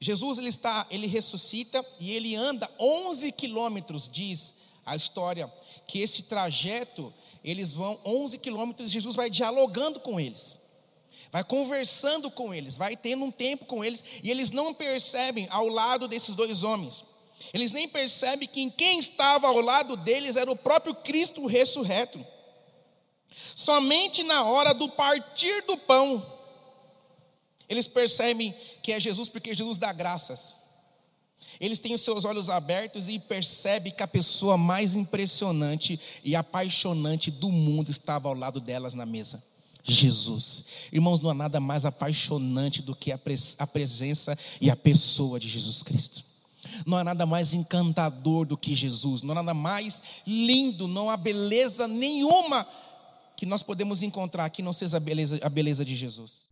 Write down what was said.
Jesus ele está, ele ressuscita e ele anda 11 quilômetros, diz a história, que esse trajeto eles vão 11 quilômetros, Jesus vai dialogando com eles, vai conversando com eles, vai tendo um tempo com eles, e eles não percebem ao lado desses dois homens, eles nem percebem que quem estava ao lado deles era o próprio Cristo ressurreto. Somente na hora do partir do pão, eles percebem que é Jesus porque Jesus dá graças. Eles têm os seus olhos abertos e percebem que a pessoa mais impressionante e apaixonante do mundo estava ao lado delas na mesa. Jesus. Irmãos, não há nada mais apaixonante do que a, pres a presença e a pessoa de Jesus Cristo. Não há nada mais encantador do que Jesus, não há nada mais lindo, não há beleza nenhuma que nós podemos encontrar que não seja a beleza, a beleza de Jesus.